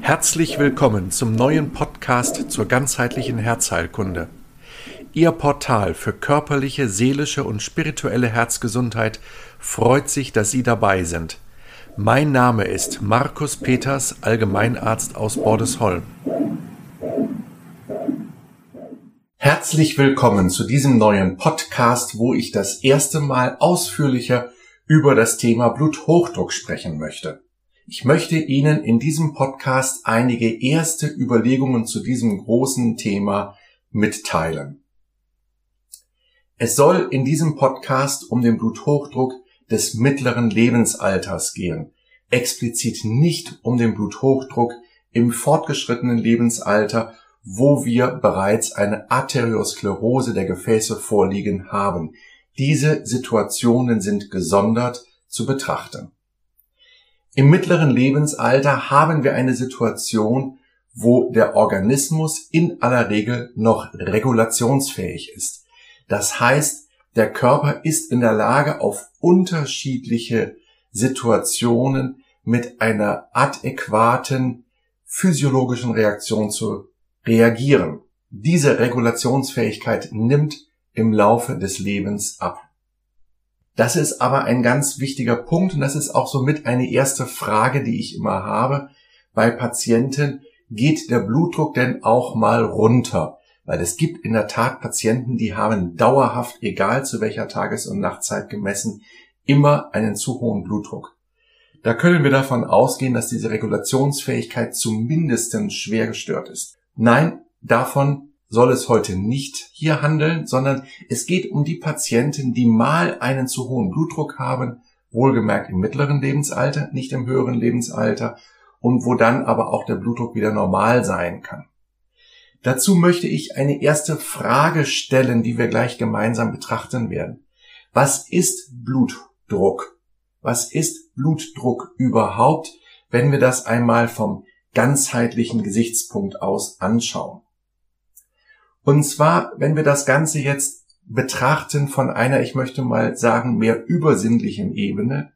Herzlich willkommen zum neuen Podcast zur ganzheitlichen Herzheilkunde. Ihr Portal für körperliche, seelische und spirituelle Herzgesundheit freut sich, dass Sie dabei sind. Mein Name ist Markus Peters, Allgemeinarzt aus Bordesholm. Herzlich willkommen zu diesem neuen Podcast, wo ich das erste Mal ausführlicher über das Thema Bluthochdruck sprechen möchte. Ich möchte Ihnen in diesem Podcast einige erste Überlegungen zu diesem großen Thema mitteilen. Es soll in diesem Podcast um den Bluthochdruck des mittleren Lebensalters gehen, explizit nicht um den Bluthochdruck im fortgeschrittenen Lebensalter, wo wir bereits eine Arteriosklerose der Gefäße vorliegen haben. Diese Situationen sind gesondert zu betrachten. Im mittleren Lebensalter haben wir eine Situation, wo der Organismus in aller Regel noch regulationsfähig ist. Das heißt, der Körper ist in der Lage, auf unterschiedliche Situationen mit einer adäquaten physiologischen Reaktion zu reagieren. Diese Regulationsfähigkeit nimmt im Laufe des Lebens ab. Das ist aber ein ganz wichtiger Punkt und das ist auch somit eine erste Frage, die ich immer habe bei Patienten. Geht der Blutdruck denn auch mal runter? Weil es gibt in der Tat Patienten, die haben dauerhaft, egal zu welcher Tages- und Nachtzeit gemessen, immer einen zu hohen Blutdruck. Da können wir davon ausgehen, dass diese Regulationsfähigkeit zumindest schwer gestört ist. Nein, davon soll es heute nicht hier handeln, sondern es geht um die Patienten, die mal einen zu hohen Blutdruck haben, wohlgemerkt im mittleren Lebensalter, nicht im höheren Lebensalter, und wo dann aber auch der Blutdruck wieder normal sein kann. Dazu möchte ich eine erste Frage stellen, die wir gleich gemeinsam betrachten werden. Was ist Blutdruck? Was ist Blutdruck überhaupt, wenn wir das einmal vom ganzheitlichen Gesichtspunkt aus anschauen? Und zwar, wenn wir das Ganze jetzt betrachten von einer, ich möchte mal sagen, mehr übersinnlichen Ebene,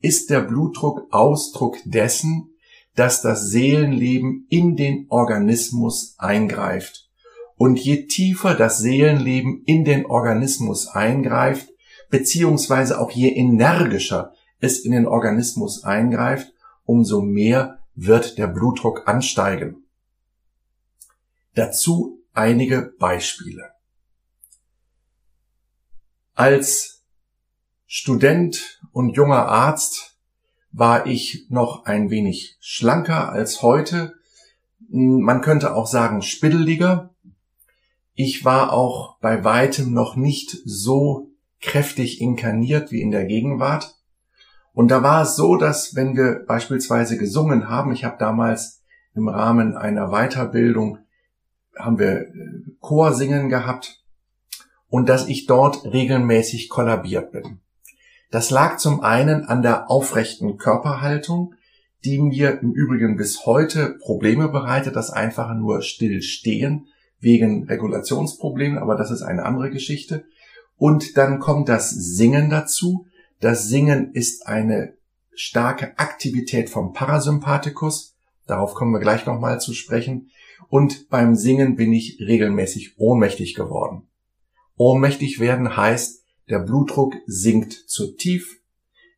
ist der Blutdruck Ausdruck dessen, dass das Seelenleben in den Organismus eingreift. Und je tiefer das Seelenleben in den Organismus eingreift, beziehungsweise auch je energischer es in den Organismus eingreift, umso mehr wird der Blutdruck ansteigen. Dazu einige Beispiele. Als Student und junger Arzt war ich noch ein wenig schlanker als heute. Man könnte auch sagen spiddeliger. Ich war auch bei weitem noch nicht so kräftig inkarniert wie in der Gegenwart. Und da war es so, dass wenn wir beispielsweise gesungen haben, ich habe damals im Rahmen einer Weiterbildung haben wir äh, Chorsingen gehabt und dass ich dort regelmäßig kollabiert bin. Das lag zum einen an der aufrechten Körperhaltung, die mir im Übrigen bis heute Probleme bereitet, das einfache nur stillstehen wegen Regulationsproblemen, aber das ist eine andere Geschichte. Und dann kommt das Singen dazu. Das Singen ist eine starke Aktivität vom Parasympathikus. Darauf kommen wir gleich nochmal zu sprechen und beim Singen bin ich regelmäßig ohnmächtig geworden. Ohnmächtig werden heißt, der Blutdruck sinkt zu tief,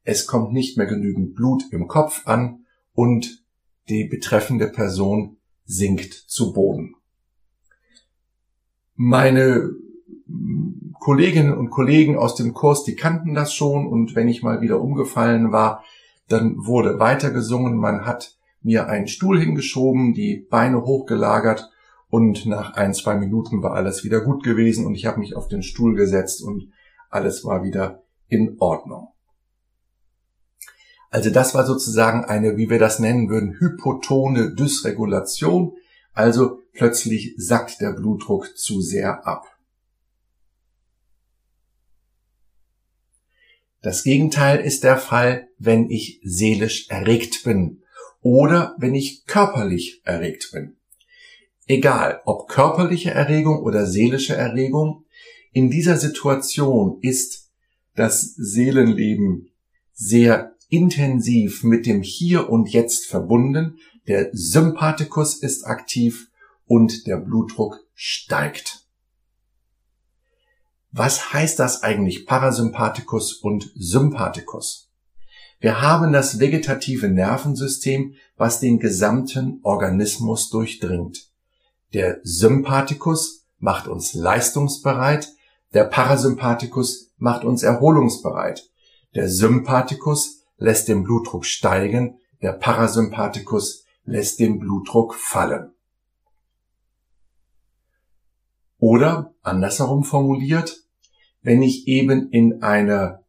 es kommt nicht mehr genügend Blut im Kopf an und die betreffende Person sinkt zu Boden. Meine Kolleginnen und Kollegen aus dem Kurs, die kannten das schon und wenn ich mal wieder umgefallen war, dann wurde weitergesungen, man hat mir einen Stuhl hingeschoben, die Beine hochgelagert und nach ein, zwei Minuten war alles wieder gut gewesen und ich habe mich auf den Stuhl gesetzt und alles war wieder in Ordnung. Also das war sozusagen eine, wie wir das nennen würden, hypotone Dysregulation. Also plötzlich sackt der Blutdruck zu sehr ab. Das Gegenteil ist der Fall, wenn ich seelisch erregt bin oder wenn ich körperlich erregt bin. Egal, ob körperliche Erregung oder seelische Erregung, in dieser Situation ist das Seelenleben sehr intensiv mit dem Hier und Jetzt verbunden, der Sympathikus ist aktiv und der Blutdruck steigt. Was heißt das eigentlich Parasympathikus und Sympathikus? Wir haben das vegetative Nervensystem, was den gesamten Organismus durchdringt. Der Sympathikus macht uns leistungsbereit, der Parasympathikus macht uns erholungsbereit. Der Sympathikus lässt den Blutdruck steigen, der Parasympathikus lässt den Blutdruck fallen. Oder andersherum formuliert, wenn ich eben in einer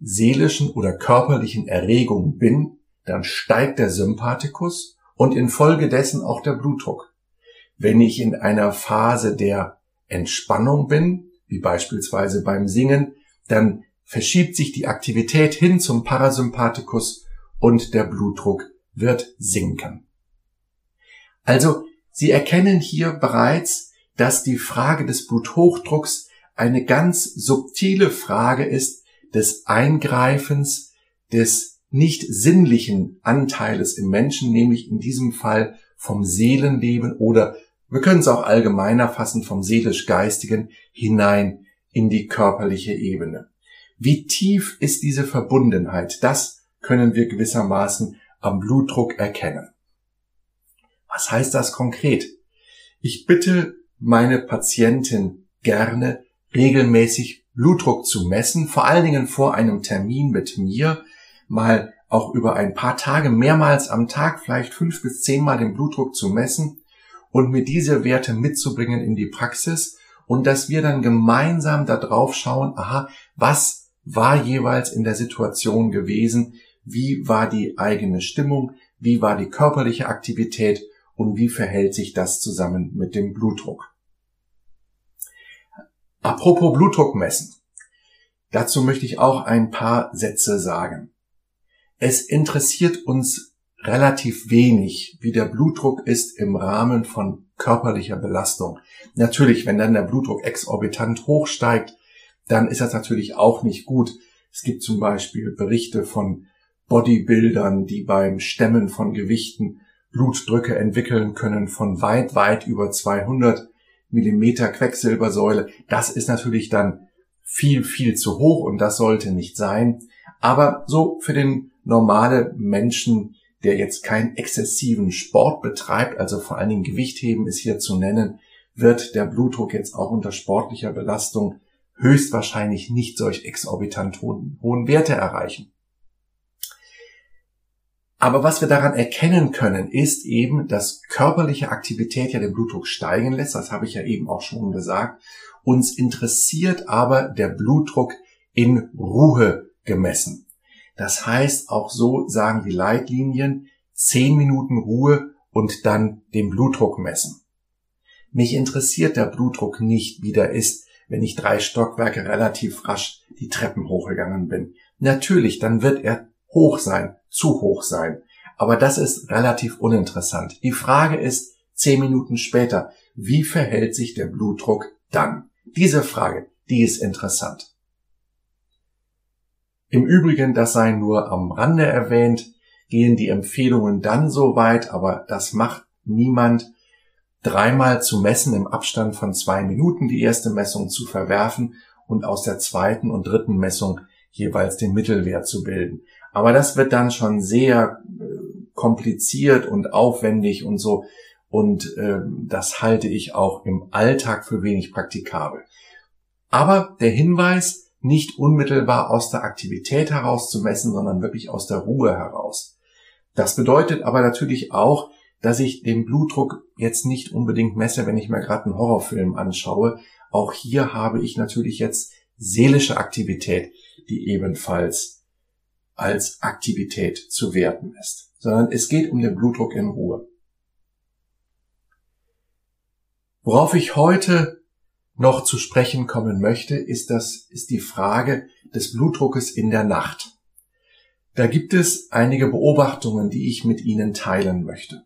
seelischen oder körperlichen Erregung bin, dann steigt der Sympathikus und infolgedessen auch der Blutdruck. Wenn ich in einer Phase der Entspannung bin, wie beispielsweise beim Singen, dann verschiebt sich die Aktivität hin zum Parasympathikus und der Blutdruck wird sinken. Also, Sie erkennen hier bereits, dass die Frage des Bluthochdrucks eine ganz subtile Frage ist des Eingreifens des nicht sinnlichen Anteiles im Menschen, nämlich in diesem Fall vom Seelenleben oder wir können es auch allgemeiner fassen vom seelisch-geistigen hinein in die körperliche Ebene. Wie tief ist diese Verbundenheit? Das können wir gewissermaßen am Blutdruck erkennen. Was heißt das konkret? Ich bitte meine Patientin gerne, regelmäßig Blutdruck zu messen, vor allen Dingen vor einem Termin mit mir, mal auch über ein paar Tage mehrmals am Tag, vielleicht fünf bis zehnmal den Blutdruck zu messen und mir diese Werte mitzubringen in die Praxis und dass wir dann gemeinsam da drauf schauen, aha, was war jeweils in der Situation gewesen, wie war die eigene Stimmung, wie war die körperliche Aktivität und wie verhält sich das zusammen mit dem Blutdruck. Apropos Blutdruck messen. Dazu möchte ich auch ein paar Sätze sagen. Es interessiert uns relativ wenig, wie der Blutdruck ist im Rahmen von körperlicher Belastung. Natürlich, wenn dann der Blutdruck exorbitant hochsteigt, dann ist das natürlich auch nicht gut. Es gibt zum Beispiel Berichte von Bodybuildern, die beim Stemmen von Gewichten Blutdrücke entwickeln können von weit, weit über 200 Millimeter Quecksilbersäule. Das ist natürlich dann viel, viel zu hoch und das sollte nicht sein. Aber so für den normale Menschen, der jetzt keinen exzessiven Sport betreibt, also vor allen Dingen Gewichtheben ist hier zu nennen, wird der Blutdruck jetzt auch unter sportlicher Belastung höchstwahrscheinlich nicht solch exorbitant hohen, hohen Werte erreichen. Aber was wir daran erkennen können, ist eben, dass körperliche Aktivität ja den Blutdruck steigen lässt. Das habe ich ja eben auch schon gesagt. Uns interessiert aber der Blutdruck in Ruhe gemessen. Das heißt, auch so sagen die Leitlinien, zehn Minuten Ruhe und dann den Blutdruck messen. Mich interessiert der Blutdruck nicht, wie der ist, wenn ich drei Stockwerke relativ rasch die Treppen hochgegangen bin. Natürlich, dann wird er hoch sein, zu hoch sein. Aber das ist relativ uninteressant. Die Frage ist, zehn Minuten später, wie verhält sich der Blutdruck dann? Diese Frage, die ist interessant. Im Übrigen, das sei nur am Rande erwähnt, gehen die Empfehlungen dann so weit, aber das macht niemand, dreimal zu messen im Abstand von zwei Minuten die erste Messung zu verwerfen und aus der zweiten und dritten Messung jeweils den Mittelwert zu bilden. Aber das wird dann schon sehr äh, kompliziert und aufwendig und so. Und äh, das halte ich auch im Alltag für wenig praktikabel. Aber der Hinweis, nicht unmittelbar aus der Aktivität heraus zu messen, sondern wirklich aus der Ruhe heraus. Das bedeutet aber natürlich auch, dass ich den Blutdruck jetzt nicht unbedingt messe, wenn ich mir gerade einen Horrorfilm anschaue. Auch hier habe ich natürlich jetzt seelische Aktivität, die ebenfalls als Aktivität zu werten ist, sondern es geht um den Blutdruck in Ruhe. Worauf ich heute noch zu sprechen kommen möchte, ist das, ist die Frage des Blutdruckes in der Nacht. Da gibt es einige Beobachtungen, die ich mit Ihnen teilen möchte.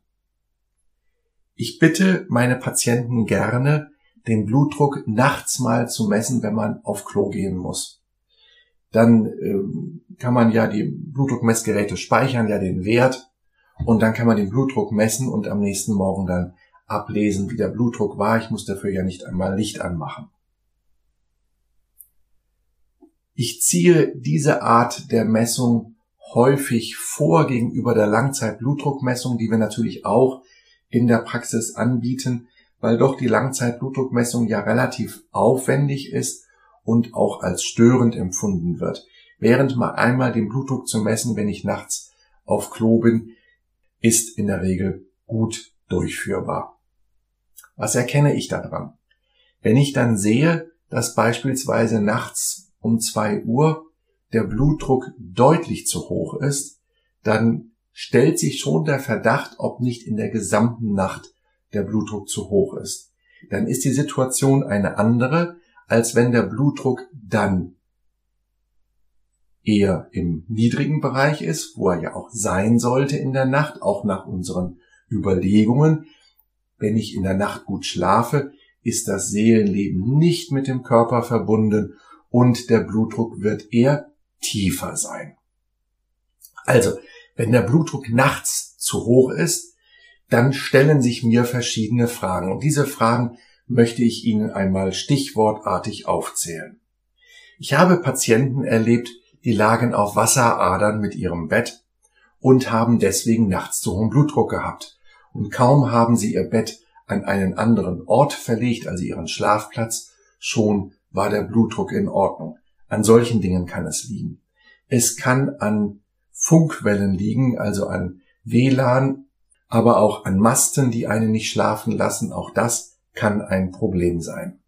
Ich bitte meine Patienten gerne, den Blutdruck nachts mal zu messen, wenn man auf Klo gehen muss. Dann äh, kann man ja die Blutdruckmessgeräte speichern, ja den Wert und dann kann man den Blutdruck messen und am nächsten Morgen dann ablesen, wie der Blutdruck war. Ich muss dafür ja nicht einmal Licht anmachen. Ich ziehe diese Art der Messung häufig vor gegenüber der Langzeitblutdruckmessung, die wir natürlich auch in der Praxis anbieten, weil doch die Langzeitblutdruckmessung ja relativ aufwendig ist und auch als störend empfunden wird. Während mal einmal den Blutdruck zu messen, wenn ich nachts auf Klo bin, ist in der Regel gut durchführbar. Was erkenne ich daran? Wenn ich dann sehe, dass beispielsweise nachts um zwei Uhr der Blutdruck deutlich zu hoch ist, dann stellt sich schon der Verdacht, ob nicht in der gesamten Nacht der Blutdruck zu hoch ist. Dann ist die Situation eine andere, als wenn der Blutdruck dann eher im niedrigen Bereich ist, wo er ja auch sein sollte in der Nacht, auch nach unseren Überlegungen. Wenn ich in der Nacht gut schlafe, ist das Seelenleben nicht mit dem Körper verbunden und der Blutdruck wird eher tiefer sein. Also, wenn der Blutdruck nachts zu hoch ist, dann stellen sich mir verschiedene Fragen. Und diese Fragen möchte ich Ihnen einmal stichwortartig aufzählen. Ich habe Patienten erlebt, die lagen auf Wasseradern mit ihrem Bett und haben deswegen nachts zu hohen Blutdruck gehabt. Und kaum haben sie ihr Bett an einen anderen Ort verlegt, also ihren Schlafplatz, schon war der Blutdruck in Ordnung. An solchen Dingen kann es liegen. Es kann an Funkwellen liegen, also an WLAN, aber auch an Masten, die einen nicht schlafen lassen. Auch das kann ein Problem sein.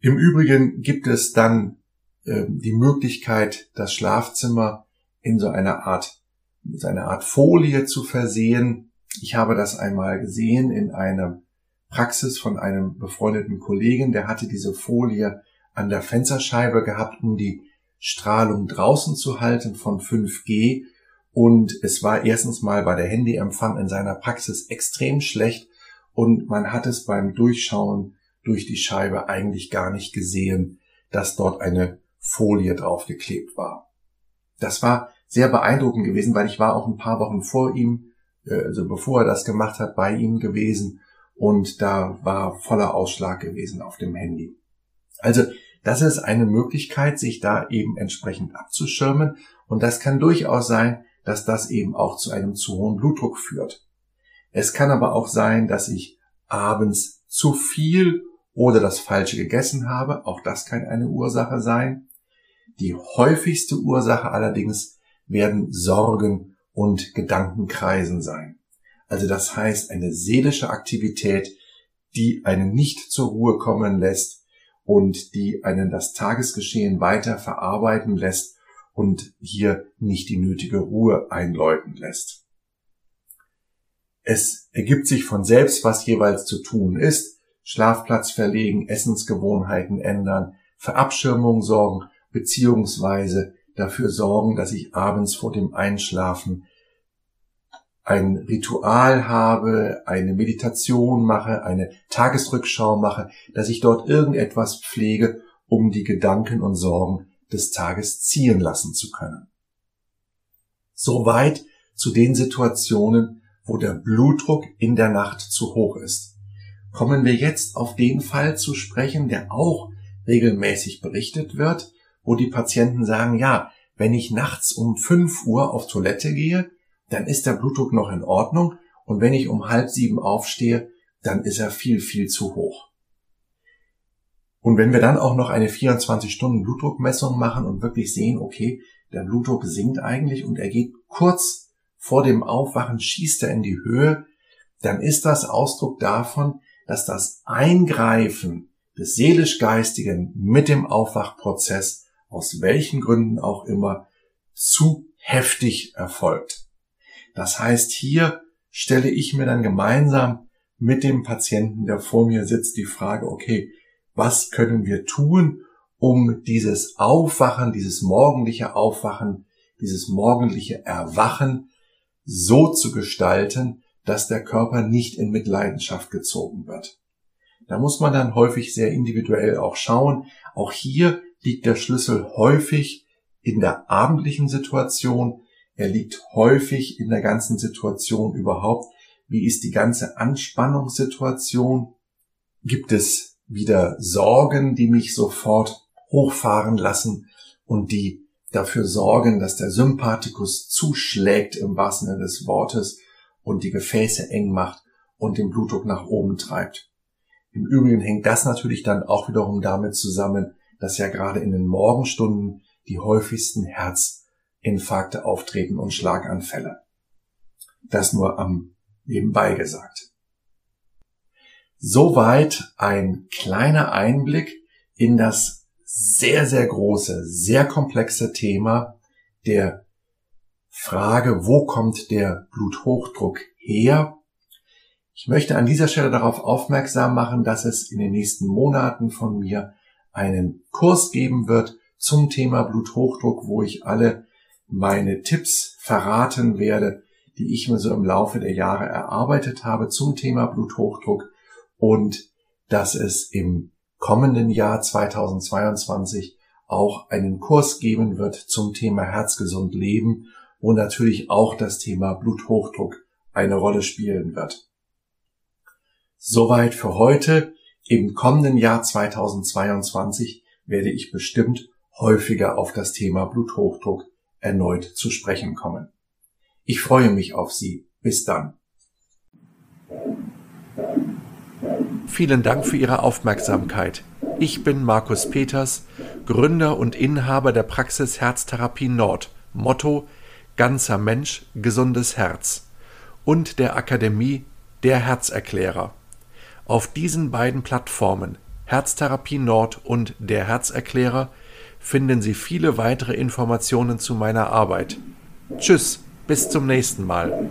Im Übrigen gibt es dann äh, die Möglichkeit, das Schlafzimmer in so einer Art, mit einer Art Folie zu versehen. Ich habe das einmal gesehen in einer Praxis von einem befreundeten Kollegen, der hatte diese Folie an der Fensterscheibe gehabt, um die Strahlung draußen zu halten von 5G. Und es war erstens mal bei der Handyempfang in seiner Praxis extrem schlecht und man hat es beim Durchschauen durch die Scheibe eigentlich gar nicht gesehen, dass dort eine Folie draufgeklebt war. Das war sehr beeindruckend gewesen, weil ich war auch ein paar Wochen vor ihm, äh, also bevor er das gemacht hat, bei ihm gewesen und da war voller Ausschlag gewesen auf dem Handy. Also das ist eine Möglichkeit, sich da eben entsprechend abzuschirmen und das kann durchaus sein, dass das eben auch zu einem zu hohen Blutdruck führt. Es kann aber auch sein, dass ich abends zu viel oder das Falsche gegessen habe. Auch das kann eine Ursache sein. Die häufigste Ursache allerdings werden Sorgen und Gedankenkreisen sein. Also das heißt eine seelische Aktivität, die einen nicht zur Ruhe kommen lässt und die einen das Tagesgeschehen weiter verarbeiten lässt und hier nicht die nötige Ruhe einläuten lässt. Es ergibt sich von selbst, was jeweils zu tun ist. Schlafplatz verlegen, Essensgewohnheiten ändern, Verabschirmung sorgen, beziehungsweise dafür sorgen, dass ich abends vor dem Einschlafen ein Ritual habe, eine Meditation mache, eine Tagesrückschau mache, dass ich dort irgendetwas pflege, um die Gedanken und Sorgen des Tages ziehen lassen zu können. Soweit zu den Situationen, wo der Blutdruck in der Nacht zu hoch ist. Kommen wir jetzt auf den Fall zu sprechen, der auch regelmäßig berichtet wird, wo die Patienten sagen, ja, wenn ich nachts um 5 Uhr auf Toilette gehe, dann ist der Blutdruck noch in Ordnung und wenn ich um halb sieben aufstehe, dann ist er viel, viel zu hoch. Und wenn wir dann auch noch eine 24-Stunden Blutdruckmessung machen und wirklich sehen, okay, der Blutdruck sinkt eigentlich und er geht kurz vor dem Aufwachen, schießt er in die Höhe, dann ist das Ausdruck davon, dass das Eingreifen des seelisch-geistigen mit dem Aufwachprozess, aus welchen Gründen auch immer, zu heftig erfolgt. Das heißt, hier stelle ich mir dann gemeinsam mit dem Patienten, der vor mir sitzt, die Frage, okay, was können wir tun, um dieses Aufwachen, dieses morgendliche Aufwachen, dieses morgendliche Erwachen so zu gestalten, dass der Körper nicht in Mitleidenschaft gezogen wird. Da muss man dann häufig sehr individuell auch schauen. Auch hier liegt der Schlüssel häufig in der abendlichen Situation. Er liegt häufig in der ganzen Situation überhaupt. Wie ist die ganze Anspannungssituation? Gibt es wieder Sorgen, die mich sofort hochfahren lassen und die dafür sorgen, dass der Sympathikus zuschlägt im wahrsten Sinne des Wortes und die Gefäße eng macht und den Blutdruck nach oben treibt. Im Übrigen hängt das natürlich dann auch wiederum damit zusammen, dass ja gerade in den Morgenstunden die häufigsten Herzinfarkte auftreten und Schlaganfälle. Das nur am nebenbei gesagt. Soweit ein kleiner Einblick in das sehr, sehr große, sehr komplexe Thema der Frage, wo kommt der Bluthochdruck her? Ich möchte an dieser Stelle darauf aufmerksam machen, dass es in den nächsten Monaten von mir einen Kurs geben wird zum Thema Bluthochdruck, wo ich alle meine Tipps verraten werde, die ich mir so im Laufe der Jahre erarbeitet habe zum Thema Bluthochdruck und dass es im kommenden Jahr 2022 auch einen Kurs geben wird zum Thema Herzgesund Leben, wo natürlich auch das Thema Bluthochdruck eine Rolle spielen wird. Soweit für heute. Im kommenden Jahr 2022 werde ich bestimmt häufiger auf das Thema Bluthochdruck erneut zu sprechen kommen. Ich freue mich auf Sie. Bis dann. Vielen Dank für Ihre Aufmerksamkeit. Ich bin Markus Peters, Gründer und Inhaber der Praxis Herztherapie Nord. Motto Ganzer Mensch, gesundes Herz und der Akademie Der Herzerklärer. Auf diesen beiden Plattformen Herztherapie Nord und Der Herzerklärer finden Sie viele weitere Informationen zu meiner Arbeit. Tschüss, bis zum nächsten Mal.